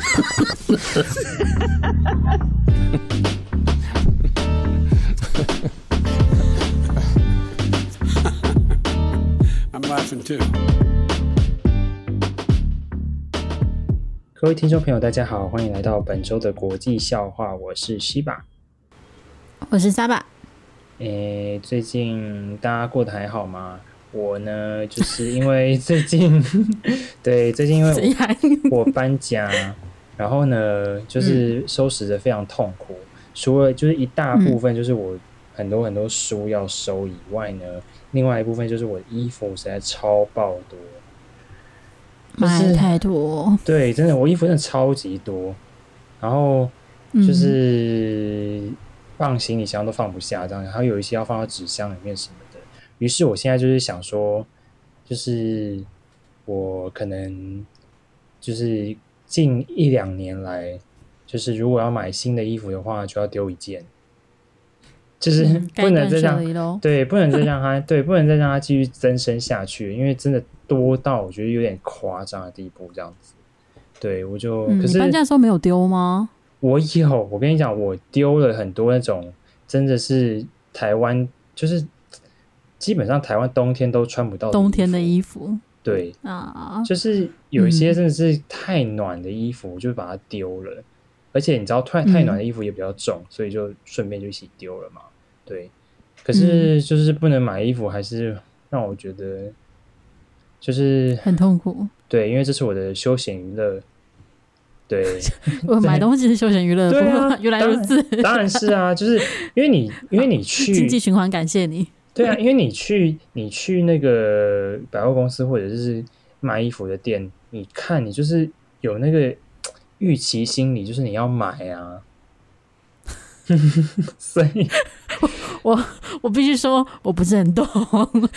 I'm laughing too. 各位听众朋友，大家好，欢迎来到本周的国际笑话。我是西巴，我是沙巴。诶，最近大家过得还好吗？我呢，就是因为最近，对，最近因为我，我搬家，然后呢，就是收拾的非常痛苦。嗯、除了就是一大部分就是我很多很多书要收以外呢，嗯、另外一部分就是我的衣服实在超爆多，买太多。对，真的，我衣服真的超级多，然后就是放行李箱都放不下，这样，然后有一些要放到纸箱里面什么的。于是，我现在就是想说，就是我可能就是近一两年来，就是如果要买新的衣服的话，就要丢一件，就是 不能再让、嗯、对，不能再让它对，不能再让它继续增生下去，因为真的多到我觉得有点夸张的地步，这样子。对，我就、嗯、可是搬家的时候没有丢吗？我有，我跟你讲，我丢了很多那种真的是台湾就是。基本上台湾冬天都穿不到冬天的衣服，对啊，就是有一些真的是太暖的衣服，就把它丢了。而且你知道，太太暖的衣服也比较重，所以就顺便就一起丢了嘛。对，可是就是不能买衣服，还是让我觉得就是很痛苦。对，因为这是我的休闲娱乐。对，我买东西是休闲娱乐，对啊，原来如此，当然是啊，就是因为你因为你去经济循环，感谢你。对啊，因为你去你去那个百货公司或者是卖衣服的店，你看你就是有那个预期心理，就是你要买啊。所以 我，我我必须说，我不是很懂，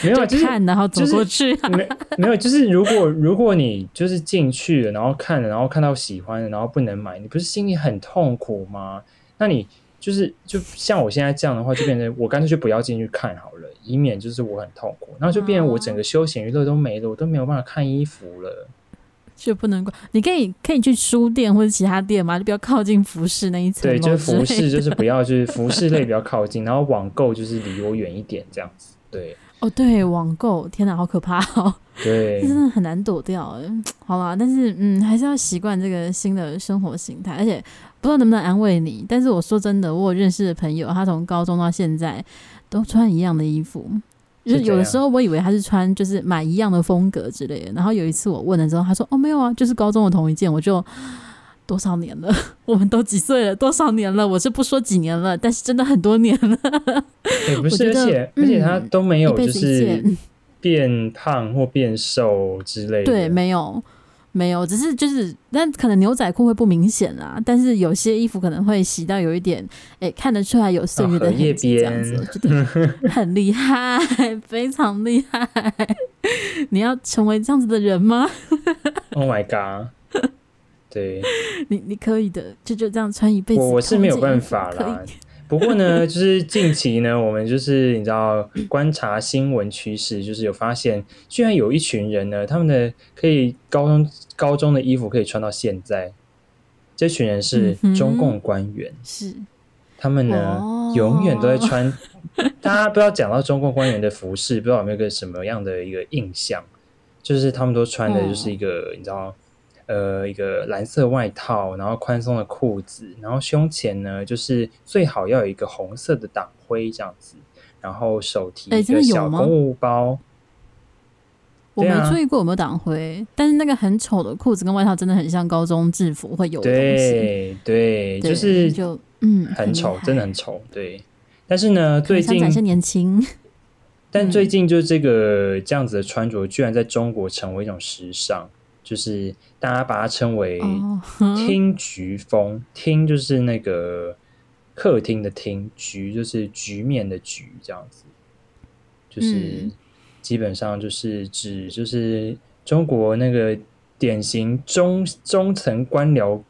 没有就看然后走过去，啊，没没有，就是如果如果你就是进去了，然后看了，然后看到喜欢的，然后不能买，你不是心里很痛苦吗？那你。就是就像我现在这样的话，就变成我干脆就不要进去看好了，以免就是我很痛苦。然后就变成我整个休闲娱乐都没了，我都没有办法看衣服了，就不能怪。你可以可以去书店或者其他店嘛，就比较靠近服饰那一层。对，就是服饰，就是不要就是服饰类比较靠近，然后网购就是离我远一点这样子。对，哦对，网购，天哪，好可怕哦。对，真的很难躲掉。好吧，但是嗯，还是要习惯这个新的生活形态，而且。不知道能不能安慰你，但是我说真的，我有认识的朋友，他从高中到现在都穿一样的衣服，就是有的时候我以为他是穿就是买一样的风格之类的，然后有一次我问了之后，他说哦没有啊，就是高中的同一件，我就 多少年了，我们都几岁了，多少年了，我是不说几年了，但是真的很多年了，也不是，而且、嗯、而且他都没有就是变胖或变瘦之类的，对，没有。没有，只是就是，但可能牛仔裤会不明显啦。但是有些衣服可能会洗到有一点，哎，看得出来有岁月的痕迹，这样子，我觉得很厉害，非常厉害。你要成为这样子的人吗？Oh my god！对，你你可以的，就就这样穿一辈子。我是没有办法啦。不过呢，就是近期呢，我们就是你知道观察新闻趋势，就是有发现，居然有一群人呢，他们的可以高中高中的衣服可以穿到现在。这群人是中共官员，是、嗯、他们呢、哦、永远都在穿。大家不知道讲到中共官员的服饰，不知道有没有个什么样的一个印象？就是他们都穿的就是一个、哦、你知道。呃，一个蓝色外套，然后宽松的裤子，然后胸前呢，就是最好要有一个红色的党徽这样子，然后手提一个小公务包。我没注意过有没有党徽，但是那个很丑的裤子跟外套真的很像高中制服会有的东西。对对，就是就嗯，很丑，真的很丑。对，但是呢，最近展现年轻，但最近就这个这样子的穿着，居然在中国成为一种时尚。就是大家把它称为“ 厅局风”，厅、oh, 就是那个客厅的厅，局就是局面的局，这样子。就是基本上就是指就是中国那个典型中中层官僚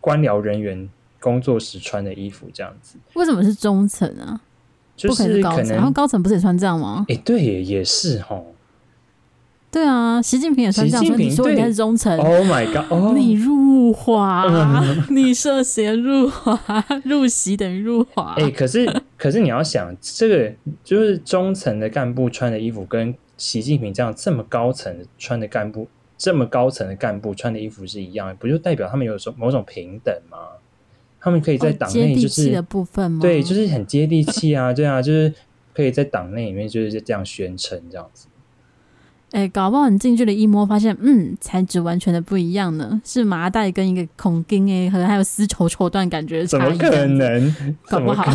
官僚人员工作时穿的衣服，这样子。为什么是中层啊？就是可能，然后高层不是也穿这样吗？哎、欸，对，也是齁。对啊，习近平也穿这样说，你说你是忠臣，Oh my god，、oh. 你入华，你涉嫌入华，入席等于入华。哎、欸，可是可是你要想，这个就是中层的干部穿的衣服，跟习近平这样这么高层穿的干部，这么高层的干部穿的衣服是一样的，不就代表他们有种某种平等吗？他们可以在党内就是、的部分吗？对，就是很接地气啊，对啊，就是可以在党内里面就是这样宣称这样子。哎、欸，搞不好你近距离一摸，发现嗯，材质完全的不一样呢，是麻袋跟一个孔钉哎，可能还有丝绸绸缎感觉差异。怎么可能？搞不好。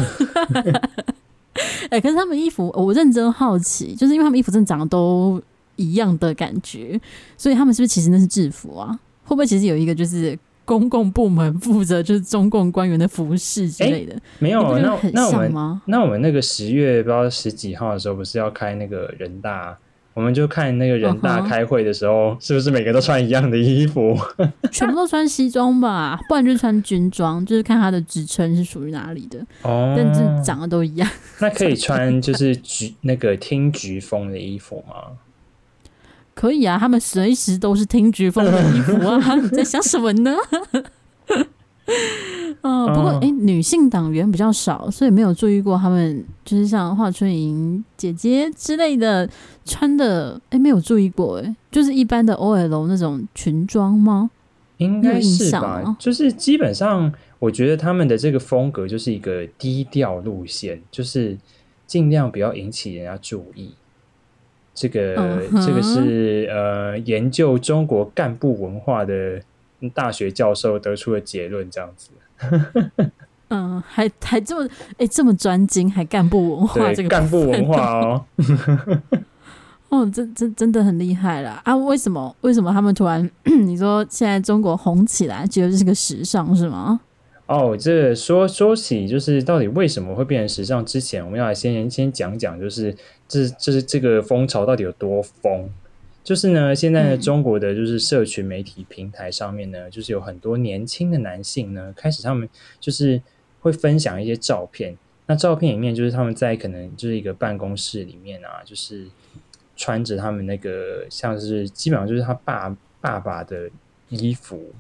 哎、欸，可是他们衣服，我认真好奇，就是因为他们衣服真的长得都一样的感觉，所以他们是不是其实那是制服啊？会不会其实有一个就是公共部门负责就是中共官员的服饰之类的？欸、没有，那那我们那我们那个十月不知道十几号的时候，不是要开那个人大？我们就看那个人大开会的时候，是不是每个都穿一样的衣服？全部都穿西装吧，不然就穿军装，就是看他的职称是属于哪里的。哦，但是长得都一样。那可以穿就是橘那个听橘风的衣服吗？可以啊，他们随时都是听橘风的衣服啊！你在想什么呢？嗯、呃，不过哎、欸，女性党员比较少，所以没有注意过他们，就是像华春莹姐姐之类的穿的，哎、欸，没有注意过，哎，就是一般的 OL 那种裙装吗？应该是吧，就是基本上，我觉得他们的这个风格就是一个低调路线，就是尽量不要引起人家注意。这个、嗯、这个是呃，研究中国干部文化的。大学教授得出的结论这样子，嗯，还还这么哎、欸、这么专精，还干部文化这个干部文化哦，哦，这这真的很厉害了啊！为什么为什么他们突然 你说现在中国红起来，觉得这是个时尚是吗？哦，这说说起就是到底为什么会变成时尚之前，我们要来先先讲讲，就是这这是这个风潮到底有多疯。就是呢，现在呢，中国的就是社群媒体平台上面呢，嗯、就是有很多年轻的男性呢，开始他们就是会分享一些照片。那照片里面就是他们在可能就是一个办公室里面啊，就是穿着他们那个像是基本上就是他爸爸爸的衣服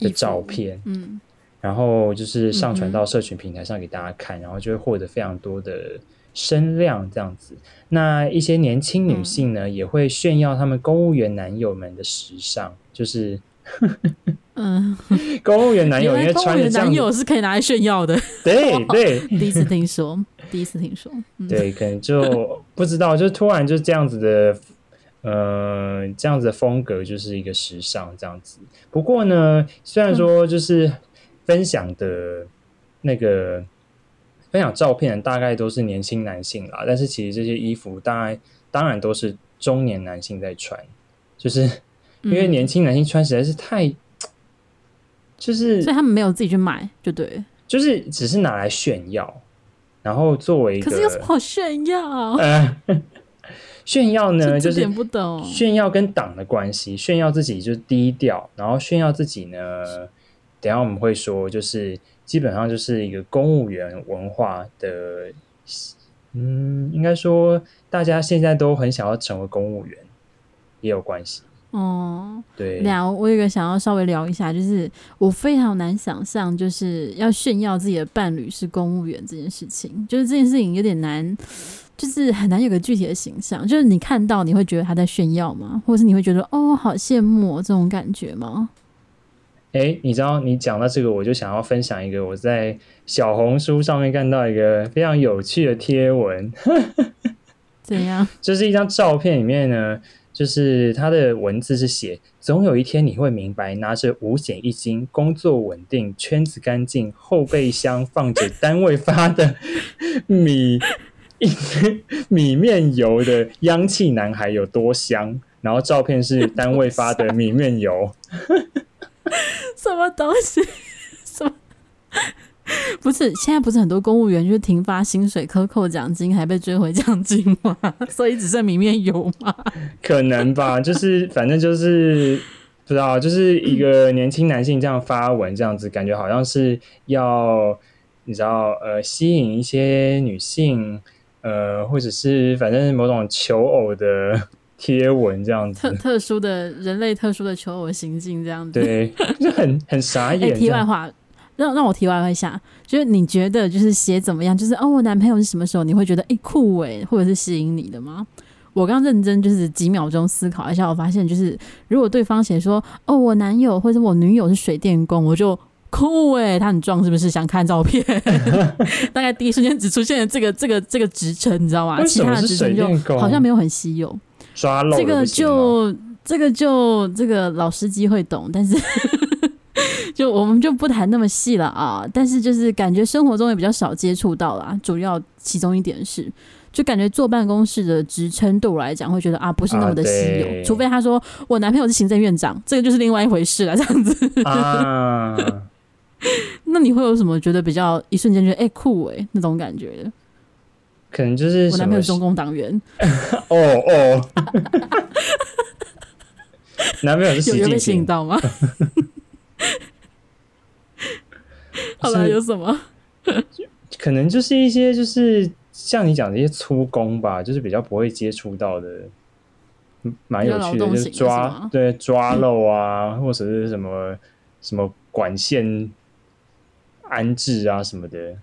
的照片，嗯，然后就是上传到社群平台上给大家看，嗯、然后就会获得非常多的。声量这样子，那一些年轻女性呢，嗯、也会炫耀他们公务员男友们的时尚，就是，嗯，公务员男友因为穿的男友是可以拿来炫耀的，对 对，第一次听说，第一次听说，嗯、对，可能就不知道，就突然就这样子的，呃，这样子的风格就是一个时尚这样子。不过呢，虽然说就是分享的那个。分享照片的大概都是年轻男性啦，但是其实这些衣服大概当然都是中年男性在穿，就是因为年轻男性穿实在是太，嗯、就是所以他们没有自己去买，就对，就是只是拿来炫耀，然后作为一个，可是有什么好炫耀？呃、炫耀呢，就是不懂炫耀跟党的关系，炫耀自己就是低调，然后炫耀自己呢，等一下我们会说就是。基本上就是一个公务员文化的，嗯，应该说大家现在都很想要成为公务员，也有关系。哦，对。聊我有个想要稍微聊一下，就是我非常难想象，就是要炫耀自己的伴侣是公务员这件事情，就是这件事情有点难，就是很难有个具体的形象。就是你看到你会觉得他在炫耀吗？或者是你会觉得哦，好羡慕这种感觉吗？哎，你知道你讲到这个，我就想要分享一个我在小红书上面看到一个非常有趣的贴文。怎样？就是一张照片里面呢，就是它的文字是写：总有一天你会明白，拿着五险一金、工作稳定、圈子干净、后备箱放着单位发的米米面油的央企男孩有多香。然后照片是单位发的米面油。什么东西？什么？不是现在不是很多公务员就是停发薪水、克扣奖金，还被追回奖金吗？所以只剩米面有吗？可能吧，就是反正就是不知道，就是一个年轻男性这样发文，这样子感觉好像是要你知道呃吸引一些女性呃，或者是反正某种求偶的贴文这样子，特特殊的人类特殊的求偶行径这样子，对，就很 很傻眼。欸、题外话，让让我题外话一下，就是你觉得就是写怎么样？就是哦，我男朋友是什么时候你会觉得哎、欸、酷哎，或者是吸引你的吗？我刚认真就是几秒钟思考一下，我发现就是如果对方写说哦，我男友或者我女友是水电工，我就。酷哎，他很壮，是不是？想看照片？大概第一瞬间只出现了这个这个这个职称，你知道吗？其他的职称就好像没有很稀有。抓漏这个就这个就这个老司机会懂，但是 就我们就不谈那么细了啊。但是就是感觉生活中也比较少接触到啦。主要其中一点是，就感觉坐办公室的职称对我来讲会觉得啊，不是那么的稀有。啊、除非他说我男朋友是行政院长，这个就是另外一回事了，这样子啊。那你会有什么觉得比较一瞬间觉得哎、欸、酷哎那种感觉的？可能就是我男朋友是中共党员哦 哦，男朋友是有被吸引到吗？好吧，有什么？可能就是一些就是像你讲的一些粗工吧，就是比较不会接触到的，蛮有趣的，的就是抓对抓漏啊，或者是什么什么管线。安置啊什么的，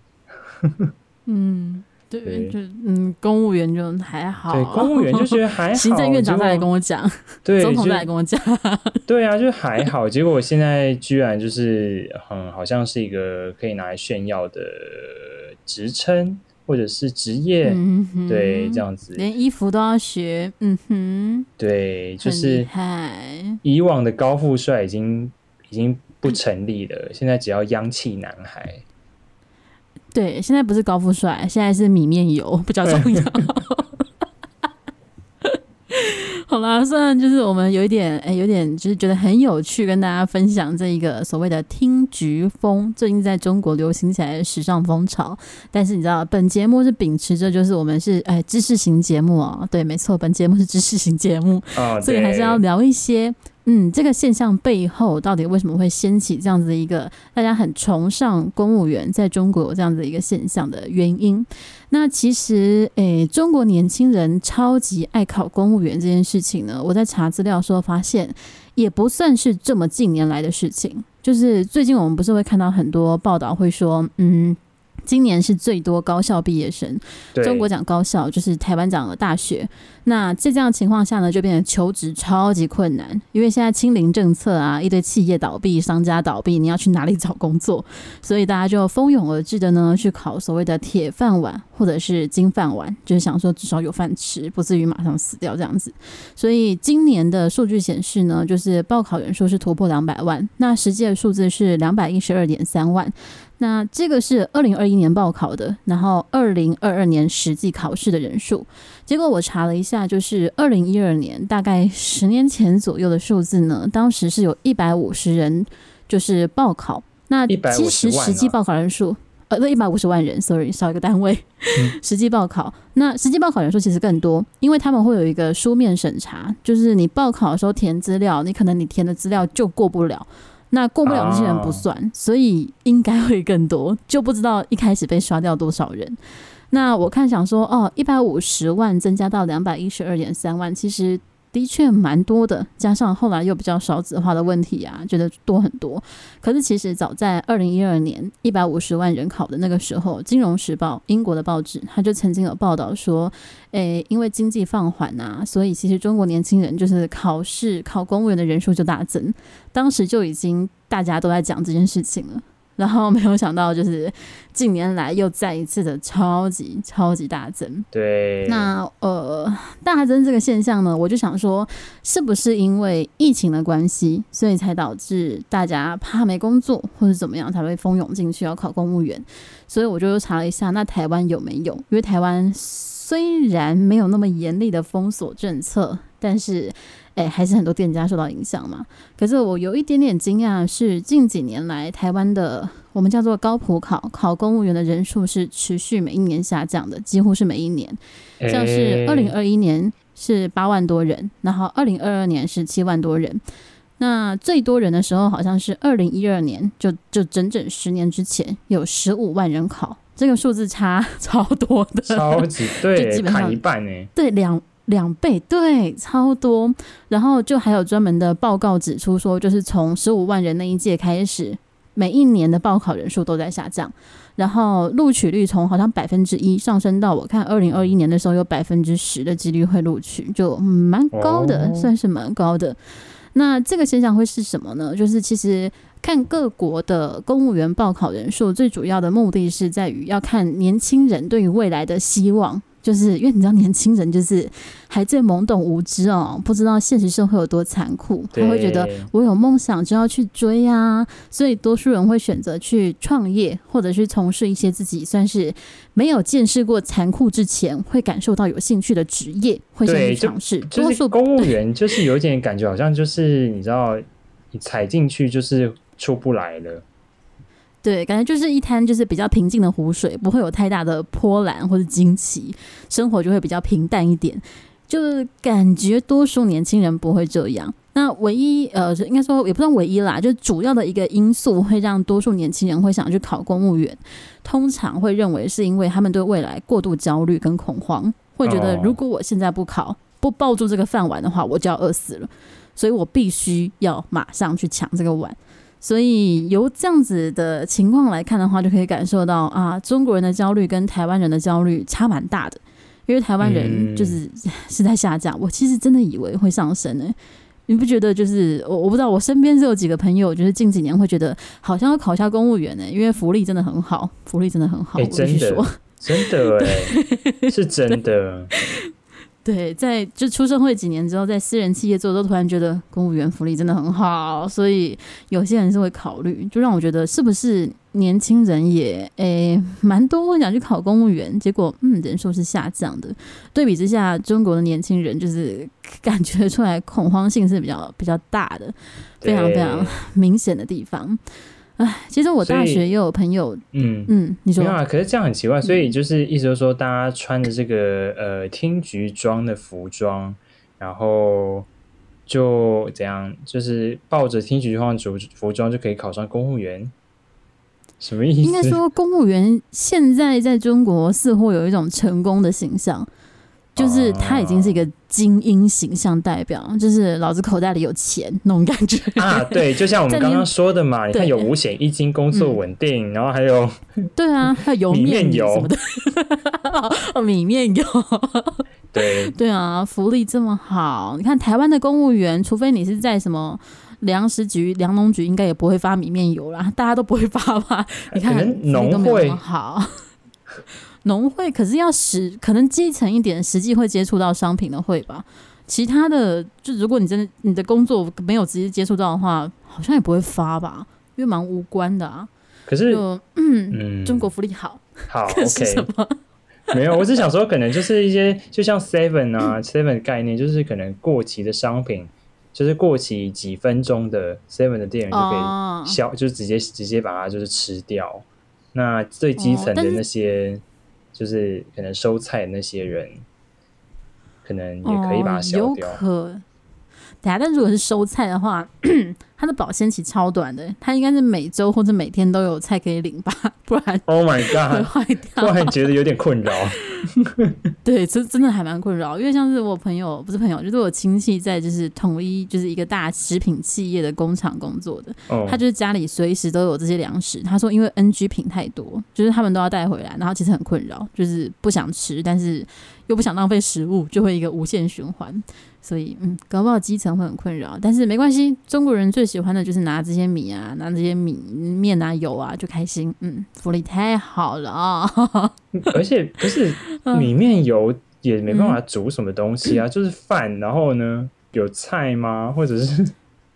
嗯，对，对就嗯，公务员就还好，对，公务员就觉得 还好。行政院长再来跟我讲，对，总统再来跟我讲，对啊，就还好。结果我现在居然就是，嗯，好像是一个可以拿来炫耀的职称或者是职业，对，这样子，连衣服都要学，嗯哼，对，就是以往的高富帅已经已经。不成立了，现在只要央气男孩。对，现在不是高富帅，现在是米面油比较重要。好啦，虽然就是我们有一点，哎、欸，有点就是觉得很有趣，跟大家分享这一个所谓的听菊风，最近在中国流行起来的时尚风潮。但是你知道，本节目是秉持着就是我们是哎知识型节目哦，对，没错，本节目是知识型节目，哦、所以还是要聊一些。嗯，这个现象背后到底为什么会掀起这样子的一个大家很崇尚公务员在中国有这样子一个现象的原因？那其实，诶，中国年轻人超级爱考公务员这件事情呢，我在查资料时候发现，也不算是这么近年来的事情。就是最近我们不是会看到很多报道会说，嗯。今年是最多高校毕业生，中国讲高校就是台湾讲的大学。那在这样的情况下呢，就变成求职超级困难，因为现在清零政策啊，一堆企业倒闭、商家倒闭，你要去哪里找工作？所以大家就蜂拥而至的呢，去考所谓的铁饭碗或者是金饭碗，就是想说至少有饭吃，不至于马上死掉这样子。所以今年的数据显示呢，就是报考人数是突破两百万，那实际的数字是两百一十二点三万。那这个是二零二一年报考的，然后二零二二年实际考试的人数。结果我查了一下，就是二零一二年，大概十年前左右的数字呢，当时是有一百五十人就是报考。那其实实际报考人数，呃，那一百五十万人，sorry，少一个单位。嗯、实际报考，那实际报考人数其实更多，因为他们会有一个书面审查，就是你报考的时候填资料，你可能你填的资料就过不了。那过不了这些人不算，哦、所以应该会更多，就不知道一开始被刷掉多少人。那我看想说，哦，一百五十万增加到两百一十二点三万，其实。的确蛮多的，加上后来又比较少子化的问题啊，觉得多很多。可是其实早在二零一二年一百五十万人考的那个时候，《金融时报》英国的报纸，他就曾经有报道说，诶，因为经济放缓啊，所以其实中国年轻人就是考试考公务员的人数就大增。当时就已经大家都在讲这件事情了。然后没有想到，就是近年来又再一次的超级超级大增。对，那呃大增这个现象呢，我就想说，是不是因为疫情的关系，所以才导致大家怕没工作或者怎么样，才会蜂拥进去要考公务员？所以我就查了一下，那台湾有没有？因为台湾虽然没有那么严厉的封锁政策，但是。哎，还是很多店家受到影响嘛。可是我有一点点惊讶，是近几年来台湾的我们叫做高普考考公务员的人数是持续每一年下降的，几乎是每一年。像是二零二一年是八万多人，然后二零二二年是七万多人。那最多人的时候好像是二零一二年，就就整整十年之前有十五万人考，这个数字差 超多的，超级对，基本上砍一半呢。对两。两倍，对，超多。然后就还有专门的报告指出说，就是从十五万人那一届开始，每一年的报考人数都在下降。然后录取率从好像百分之一上升到我看二零二一年的时候有百分之十的几率会录取，就蛮高的，算是蛮高的。那这个现象会是什么呢？就是其实看各国的公务员报考人数，最主要的目的是在于要看年轻人对于未来的希望。就是因为你知道，年轻人就是还在懵懂无知哦，不知道现实社会有多残酷，他会觉得我有梦想就要去追啊，所以多数人会选择去创业，或者是从事一些自己算是没有见识过残酷之前会感受到有兴趣的职业，会先去尝试。多数公务员就是有一点感觉，好像就是你知道，你踩进去就是出不来了。对，感觉就是一滩就是比较平静的湖水，不会有太大的波澜或者惊奇，生活就会比较平淡一点。就是感觉多数年轻人不会这样。那唯一呃，应该说也不算唯一啦，就主要的一个因素会让多数年轻人会想去考公务员，通常会认为是因为他们对未来过度焦虑跟恐慌，会觉得如果我现在不考，不抱住这个饭碗的话，我就要饿死了，所以我必须要马上去抢这个碗。所以由这样子的情况来看的话，就可以感受到啊，中国人的焦虑跟台湾人的焦虑差蛮大的。因为台湾人就是是在下降，我其实真的以为会上升呢、欸。你不觉得？就是我我不知道，我身边是有几个朋友，就是近几年会觉得好像要考一下公务员呢、欸，因为福利真的很好，福利真的很好。欸、我必须说，真的是真的。对，在就出社会几年之后，在私人企业做，都突然觉得公务员福利真的很好，所以有些人是会考虑，就让我觉得是不是年轻人也诶蛮多会想去考公务员，结果嗯人数是下降的。对比之下，中国的年轻人就是 感觉出来恐慌性是比较比较大的，非常非常明显的地方。哎，其实我大学也有朋友，嗯嗯，你说没有啊？可是这样很奇怪，所以就是意思就是说，大家穿着这个呃厅局装的服装，然后就怎样，就是抱着厅局装服服装就可以考上公务员，什么意思？应该说，公务员现在在中国似乎有一种成功的形象。就是他已经是一个精英形象代表，啊、就是老子口袋里有钱那种感觉啊。对，就像我们刚刚说的嘛，你看有五险一金，工作稳定，嗯，然后还有对啊，还有油面油什么的，哦，米面油。对对啊，福利这么好，你看台湾的公务员，除非你是在什么粮食局、粮农局，应该也不会发米面油啦，大家都不会发吧？你看农会好。农会可是要实，可能基层一点，实际会接触到商品的会吧。其他的，就如果你真的你的工作没有直接接触到的话，好像也不会发吧，因为蛮无关的啊。可是，嗯，嗯，中国福利好，好，OK。没有，我是想说，可能就是一些，就像 Seven 啊，Seven 的概念，就是可能过期的商品，就是过期几分钟的 Seven 的店员就可以消，哦、就直接直接把它就是吃掉。那最基层的那些。哦就是可能收菜那些人，可能也可以把它消掉。哦对啊，但如果是收菜的话，它的保鲜期超短的，它应该是每周或者每天都有菜可以领吧？不然，Oh my God，会坏掉。突然觉得有点困扰。对，这真的还蛮困扰，因为像是我朋友，不是朋友，就是我亲戚，在就是统一就是一个大食品企业的工厂工作的，他就是家里随时都有这些粮食。他说，因为 NG 品太多，就是他们都要带回来，然后其实很困扰，就是不想吃，但是又不想浪费食物，就会一个无限循环。所以，嗯，搞不好基层会很困扰，但是没关系。中国人最喜欢的就是拿这些米啊，拿这些米面啊、油啊，就开心。嗯，福利太好了啊！而且不是米面油也没办法煮什么东西啊，嗯、就是饭。然后呢，有菜吗？或者是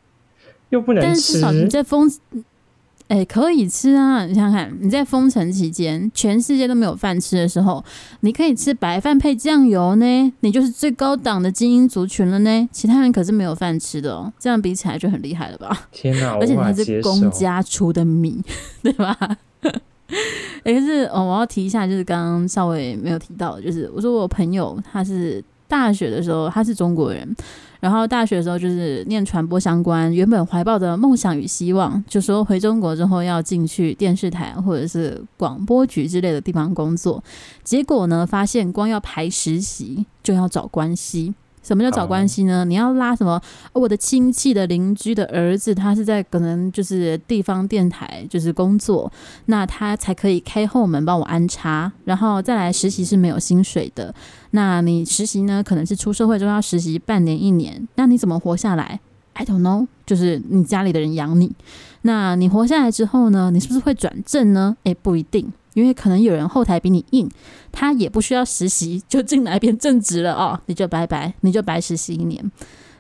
又不能吃？但至少你在封。哎、欸，可以吃啊！你想想看，你在封城期间，全世界都没有饭吃的时候，你可以吃白饭配酱油呢，你就是最高档的精英族群了呢。其他人可是没有饭吃的哦，这样比起来就很厉害了吧？天哪！而且你还是公家出的米，对吧？哎、欸，可是哦，我要提一下，就是刚刚稍微没有提到，就是我说我朋友他是大学的时候他是中国人，然后大学的时候就是念传播相关，原本怀抱的梦想与希望，就说回中国之后要进去电视台或者是广播局之类的地方工作，结果呢，发现光要排实习就要找关系。什么叫找关系呢？你要拉什么？我的亲戚的邻居的儿子，他是在可能就是地方电台就是工作，那他才可以开后门帮我安插，然后再来实习是没有薪水的。那你实习呢？可能是出社会之后要实习半年一年，那你怎么活下来？I don't know，就是你家里的人养你。那你活下来之后呢？你是不是会转正呢？诶，不一定。因为可能有人后台比你硬，他也不需要实习 就进来变正职了哦，你就拜拜，你就白实习一年。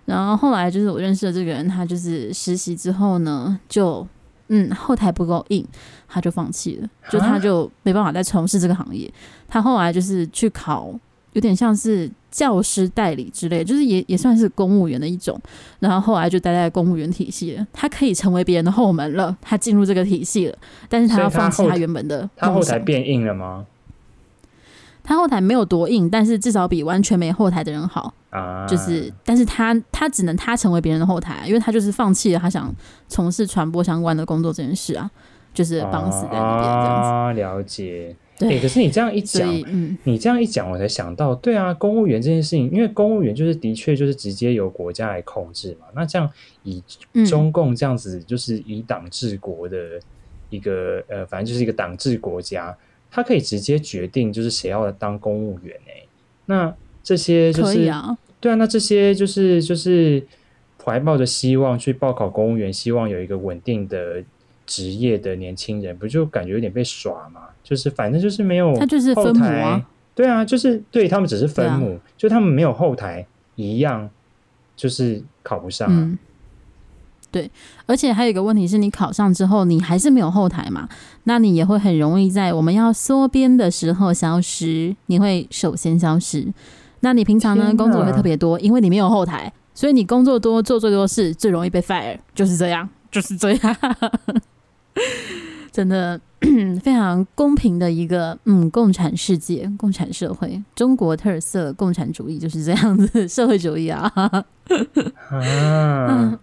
然后后来就是我认识的这个人，他就是实习之后呢，就嗯后台不够硬，他就放弃了，就他就没办法再从事这个行业。他后来就是去考。有点像是教师代理之类，就是也也算是公务员的一种。然后后来就待在公务员体系了，他可以成为别人的后门了，他进入这个体系了。但是他要放弃他原本的。他后台变硬了吗？他后台没有多硬，但是至少比完全没后台的人好啊。就是，但是他他只能他成为别人的后台，因为他就是放弃了他想从事传播相关的工作这件事啊，就是绑死在那边这样子。啊，了解。对、欸，可是你这样一讲，嗯，你这样一讲，我才想到，对啊，公务员这件事情，因为公务员就是的确就是直接由国家来控制嘛。那这样以中共这样子就是以党治国的一个、嗯、呃，反正就是一个党治国家，他可以直接决定就是谁要当公务员哎、欸。那这些就是、啊、对啊，那这些就是就是怀抱着希望去报考公务员，希望有一个稳定的职业的年轻人，不就感觉有点被耍吗？就是反正就是没有，他就是分母啊，对啊，就是对他们只是分母，啊、就他们没有后台一样，就是考不上、啊。嗯，对，而且还有一个问题是你考上之后，你还是没有后台嘛？那你也会很容易在我们要缩编的时候消失，你会首先消失。那你平常呢，工作会特别多，因为你没有后台，所以你工作多做最多事，最容易被 fire，就是这样，就是这样，真的。非常公平的一个嗯，共产世界、共产社会，中国特色共产主义就是这样子，社会主义啊。啊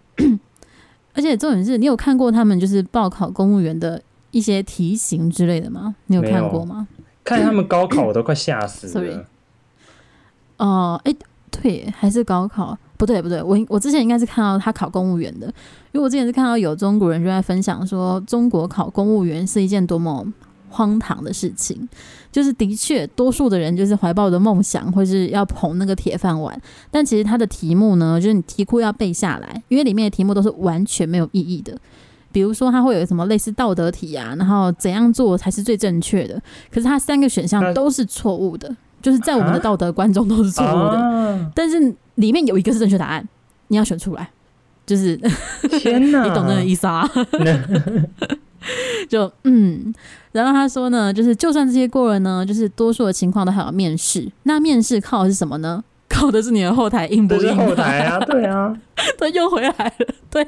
而且重点是你有看过他们就是报考公务员的一些题型之类的吗？你有看过吗？看他们高考我都快吓死了。哦，哎，对，还是高考。不对不对，我我之前应该是看到他考公务员的，因为我之前是看到有中国人就在分享说，中国考公务员是一件多么荒唐的事情。就是的确，多数的人就是怀抱的梦想，或是要捧那个铁饭碗，但其实他的题目呢，就是你题库要背下来，因为里面的题目都是完全没有意义的。比如说，他会有什么类似道德题啊，然后怎样做才是最正确的？可是他三个选项都是错误的，就是在我们的道德观中都是错误的，但是。里面有一个是正确答案，你要选出来，就是天哪，你懂那个意思啊？就嗯，然后他说呢，就是就算这些过了呢，就是多数的情况都还有面试。那面试靠的是什么呢？靠的是你的后台硬不硬？后台啊，对啊，他又回来了，对。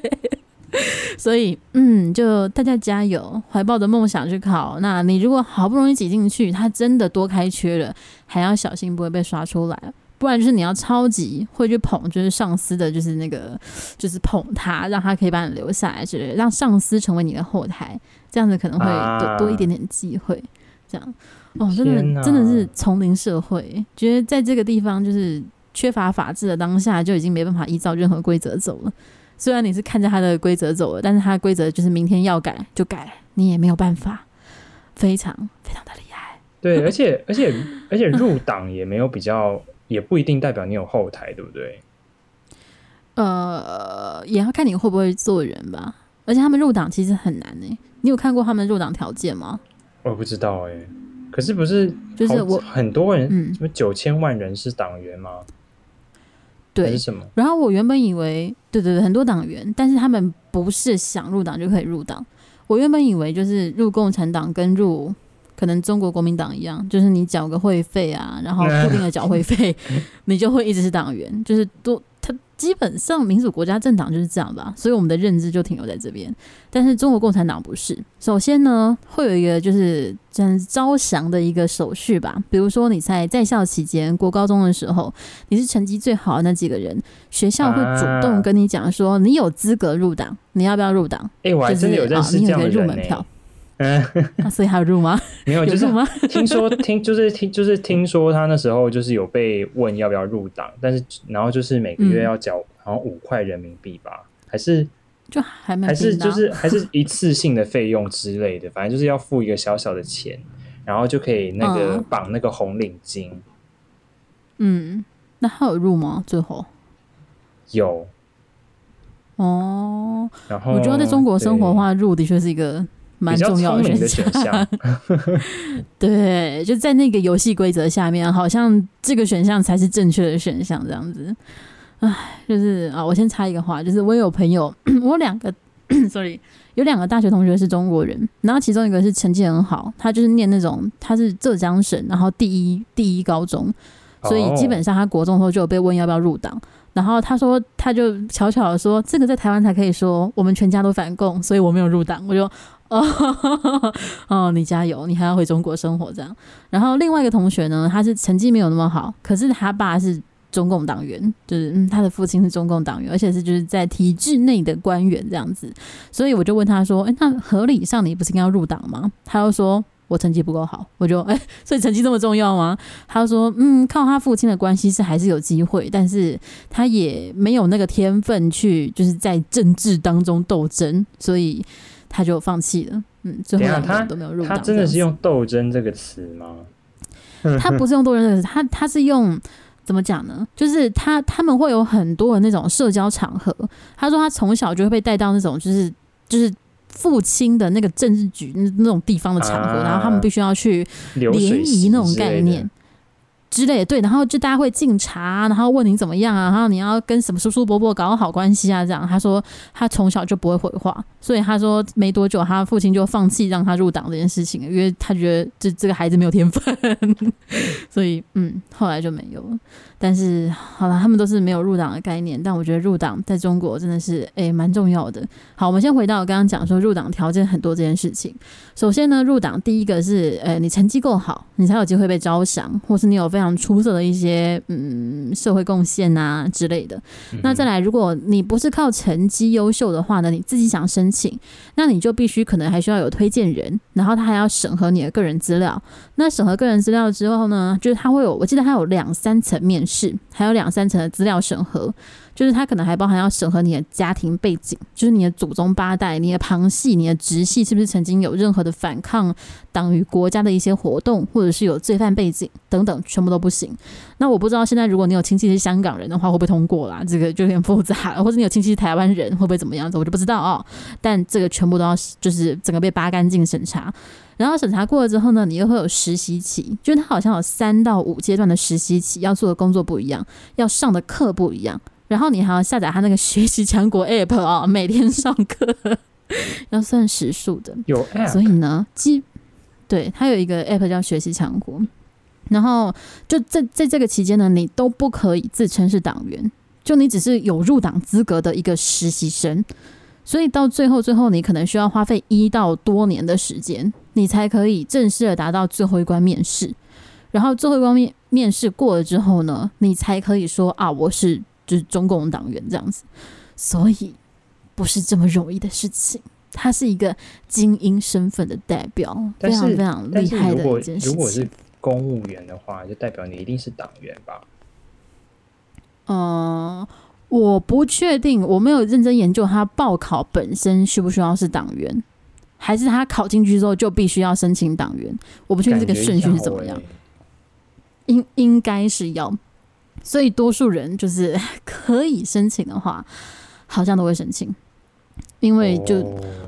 所以嗯，就大家加油，怀抱着梦想去考。那你如果好不容易挤进去，他真的多开缺了，还要小心不会被刷出来。不然就是你要超级会去捧，就是上司的，就是那个，就是捧他，让他可以把你留下来之类，让上司成为你的后台，这样子可能会多、啊、多一点点机会。这样哦，真的真的是丛林社会，觉得在这个地方就是缺乏法治的当下，就已经没办法依照任何规则走了。虽然你是看着他的规则走了，但是他的规则就是明天要改就改，你也没有办法，非常非常的厉害。对，而且而且而且入党也没有比较。也不一定代表你有后台，对不对？呃，也要看你会不会做人吧。而且他们入党其实很难呢。你有看过他们入党条件吗？我不知道哎。可是不是就是我很多人，嗯，什么九千万人是党员吗？对，是什么？然后我原本以为，对对对，很多党员，但是他们不是想入党就可以入党。我原本以为就是入共产党跟入。可能中国国民党一样，就是你缴个会费啊，然后固定的缴会费，你就会一直是党员。就是多他基本上民主国家政党就是这样吧，所以我们的认知就停留在这边。但是中国共产党不是，首先呢，会有一个就是这样招降的一个手续吧。比如说你在在校期间，国高中的时候，你是成绩最好的那几个人，学校会主动跟你讲说，你有资格入党，你要不要入党？哎、欸，我还真的有认识这样的人、欸就是啊、你有个入门票。嗯、啊，所以还有入吗？没有，就是吗？听说听就是听就是听说他那时候就是有被问要不要入党，但是然后就是每个月要缴好像五块人民币吧，嗯、还是就还没还是就是还是一次性的费用之类的，反正就是要付一个小小的钱，然后就可以那个绑那个红领巾。嗯，那还有入吗？最后有。哦，然后我觉得在中国生活的话，入的确是一个蛮重要的选项。对，就在那个游戏规则下面，好像这个选项才是正确的选项，这样子。唉，就是啊，我先插一个话，就是我有朋友，我有两个，sorry，有两个大学同学是中国人，然后其中一个是成绩很好，他就是念那种他是浙江省，然后第一第一高中，所以基本上他国中的时候就有被问要不要入党。然后他说，他就悄悄的说，这个在台湾才可以说，我们全家都反共，所以我没有入党。我就哦 哦，你加油，你还要回中国生活这样。然后另外一个同学呢，他是成绩没有那么好，可是他爸是中共党员，就是嗯，他的父亲是中共党员，而且是就是在体制内的官员这样子。所以我就问他说，哎，那合理上你不是应该要入党吗？他又说。我成绩不够好，我就哎、所以成绩这么重要吗？他说，嗯，靠他父亲的关系是还是有机会，但是他也没有那个天分去就是在政治当中斗争，所以他就放弃了。嗯，最后两个都没有入党。他真的是用斗争这个词吗？他不是用斗争这个词，他他是用怎么讲呢？就是他他们会有很多的那种社交场合。他说他从小就会被带到那种就是就是。父亲的那个政治局那种地方的场合，啊、然后他们必须要去联谊那种概念。之类的，对，然后就大家会敬茶，然后问你怎么样啊，然后你要跟什么叔叔伯伯搞好关系啊，这样。他说他从小就不会回话，所以他说没多久，他父亲就放弃让他入党这件事情，因为他觉得这这个孩子没有天分，所以嗯，后来就没有了。但是好了，他们都是没有入党的概念，但我觉得入党在中国真的是诶蛮重要的。好，我们先回到我刚刚讲说入党条件很多这件事情。首先呢，入党第一个是诶你成绩够好，你才有机会被招降，或是你有非常出色的一些嗯社会贡献啊之类的。那再来，如果你不是靠成绩优秀的话呢，你自己想申请，那你就必须可能还需要有推荐人，然后他还要审核你的个人资料。那审核个人资料之后呢，就是他会有，我记得他有两三层面试，还有两三层的资料审核。就是他可能还包含要审核你的家庭背景，就是你的祖宗八代、你的旁系、你的直系是不是曾经有任何的反抗党与国家的一些活动，或者是有罪犯背景等等，全部都不行。那我不知道现在如果你有亲戚是香港人的话，会不会通过啦？这个就有点复杂了。或者你有亲戚是台湾人，会不会怎么样子？我就不知道哦。但这个全部都要就是整个被扒干净审查，然后审查过了之后呢，你又会有实习期，就是他好像有三到五阶段的实习期，要做的工作不一样，要上的课不一样。然后你还要下载他那个学习强国 App 啊、哦，每天上课 要算时数的。有 App，所以呢，基对他有一个 App 叫学习强国。然后就在在这个期间呢，你都不可以自称是党员，就你只是有入党资格的一个实习生。所以到最后，最后你可能需要花费一到多年的时间，你才可以正式的达到最后一关面试。然后最后一关面面试过了之后呢，你才可以说啊，我是。就是中共党员这样子，所以不是这么容易的事情。他是一个精英身份的代表，非常非常厉害的一件事情。如果是公务员的话，就代表你一定是党员吧？嗯、呃，我不确定，我没有认真研究他报考本身需不需要是党员，还是他考进去之后就必须要申请党员？我不确定这个顺序是怎么样。欸、应应该是要。所以多数人就是 可以申请的话，好像都会申请，因为就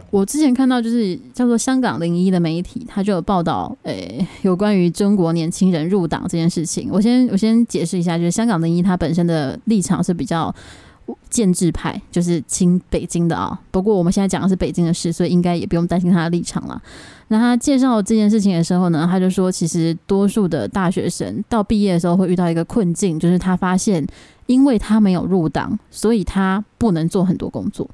我之前看到就是叫做香港零一的媒体，他就有报道，诶、欸，有关于中国年轻人入党这件事情。我先我先解释一下，就是香港零一它本身的立场是比较建制派，就是亲北京的啊。不过我们现在讲的是北京的事，所以应该也不用担心他的立场了。那他介绍这件事情的时候呢，他就说，其实多数的大学生到毕业的时候会遇到一个困境，就是他发现，因为他没有入党，所以他不能做很多工作，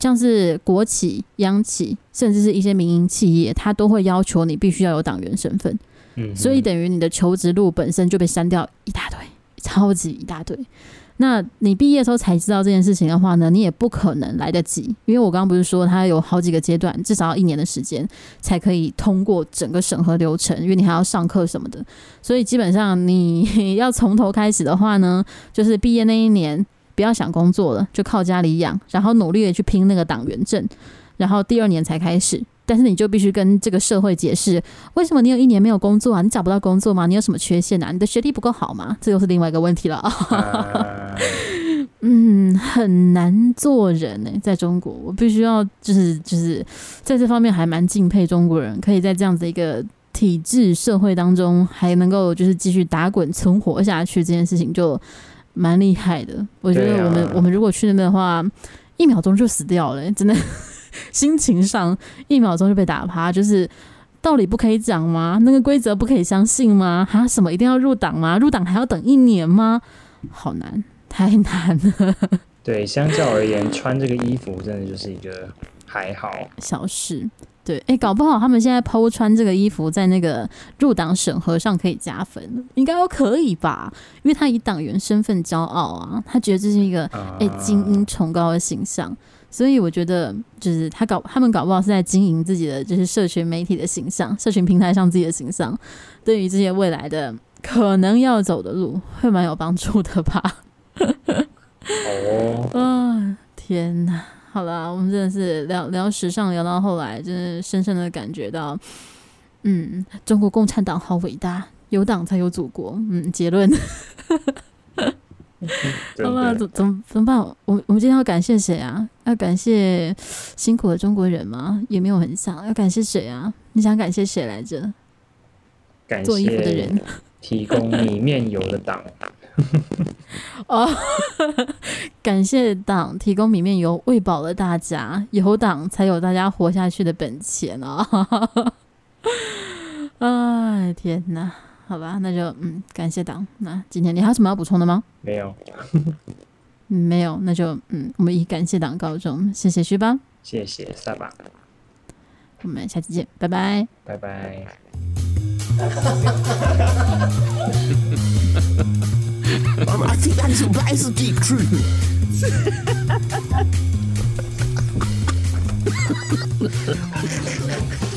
像是国企、央企，甚至是一些民营企业，它都会要求你必须要有党员身份。嗯，所以等于你的求职路本身就被删掉一大堆，超级一大堆。那你毕业的时候才知道这件事情的话呢，你也不可能来得及，因为我刚刚不是说它有好几个阶段，至少要一年的时间才可以通过整个审核流程，因为你还要上课什么的。所以基本上你 要从头开始的话呢，就是毕业那一年不要想工作了，就靠家里养，然后努力的去拼那个党员证，然后第二年才开始。但是你就必须跟这个社会解释，为什么你有一年没有工作啊？你找不到工作吗？你有什么缺陷啊？你的学历不够好吗？这又是另外一个问题了。嗯，很难做人呢、欸，在中国，我必须要就是就是在这方面还蛮敬佩中国人，可以在这样子一个体制社会当中还能够就是继续打滚存活下去，这件事情就蛮厉害的。我觉得我们、啊、我们如果去那边的话，一秒钟就死掉了、欸，真的。心情上一秒钟就被打趴，就是道理不可以讲吗？那个规则不可以相信吗？哈，什么一定要入党吗？入党还要等一年吗？好难，太难了。对，相较而言，穿这个衣服真的就是一个还好小事。对，哎、欸，搞不好他们现在 po 穿这个衣服在那个入党审核上可以加分，应该都可以吧？因为他以党员身份骄傲啊，他觉得这是一个哎、欸、精英崇高的形象。所以我觉得，就是他搞他们搞不好是在经营自己的，就是社群媒体的形象，社群平台上自己的形象，对于这些未来的可能要走的路，会蛮有帮助的吧。哦，啊，天哪！好了，我们真的是聊聊时尚，聊到后来，真的深深的感觉到，嗯，中国共产党好伟大，有党才有祖国。嗯，结论。好了，怎怎么怎么办？我我们今天要感谢谁啊？要感谢辛苦的中国人吗？也没有很想要感谢谁啊？你想感谢谁来着？感谢做衣服的人，提供你面油的党。哦，感谢党提供米面油，喂饱了大家，有党才有大家活下去的本钱啊！哎，天哪！好吧，那就嗯，感谢党。那今天你还有什么要补充的吗？没有，没有，那就嗯，我们以感谢党告终。谢谢徐邦，谢谢萨巴，我们下期见，拜拜，拜拜。I think that is that is a deep truth.